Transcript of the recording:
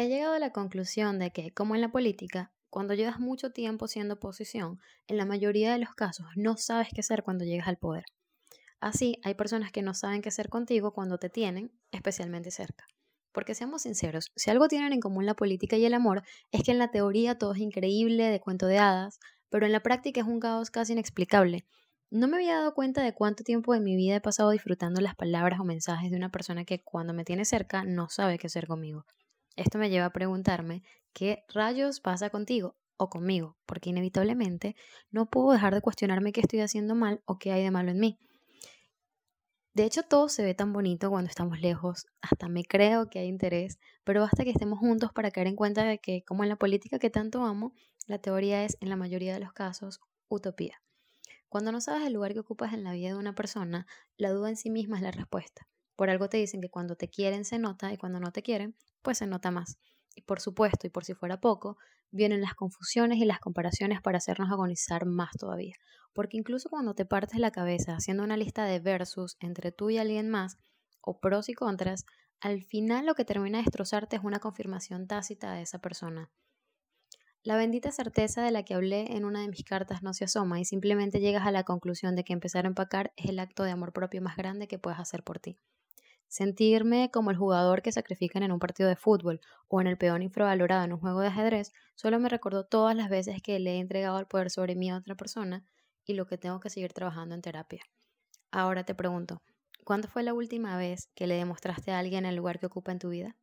He llegado a la conclusión de que, como en la política, cuando llevas mucho tiempo siendo oposición, en la mayoría de los casos no sabes qué hacer cuando llegas al poder. Así, hay personas que no saben qué hacer contigo cuando te tienen, especialmente cerca. Porque seamos sinceros, si algo tienen en común la política y el amor, es que en la teoría todo es increíble, de cuento de hadas, pero en la práctica es un caos casi inexplicable. No me había dado cuenta de cuánto tiempo de mi vida he pasado disfrutando las palabras o mensajes de una persona que cuando me tiene cerca no sabe qué hacer conmigo. Esto me lleva a preguntarme qué rayos pasa contigo o conmigo, porque inevitablemente no puedo dejar de cuestionarme qué estoy haciendo mal o qué hay de malo en mí. De hecho, todo se ve tan bonito cuando estamos lejos, hasta me creo que hay interés, pero basta que estemos juntos para caer en cuenta de que, como en la política que tanto amo, la teoría es, en la mayoría de los casos, utopía. Cuando no sabes el lugar que ocupas en la vida de una persona, la duda en sí misma es la respuesta. Por algo te dicen que cuando te quieren se nota y cuando no te quieren, pues se nota más. Y por supuesto, y por si fuera poco, vienen las confusiones y las comparaciones para hacernos agonizar más todavía. Porque incluso cuando te partes la cabeza haciendo una lista de versus entre tú y alguien más, o pros y contras, al final lo que termina de destrozarte es una confirmación tácita de esa persona. La bendita certeza de la que hablé en una de mis cartas no se asoma y simplemente llegas a la conclusión de que empezar a empacar es el acto de amor propio más grande que puedes hacer por ti. Sentirme como el jugador que sacrifican en un partido de fútbol o en el peón infravalorado en un juego de ajedrez solo me recordó todas las veces que le he entregado el poder sobre mí a otra persona y lo que tengo que seguir trabajando en terapia. Ahora te pregunto, ¿cuándo fue la última vez que le demostraste a alguien el lugar que ocupa en tu vida?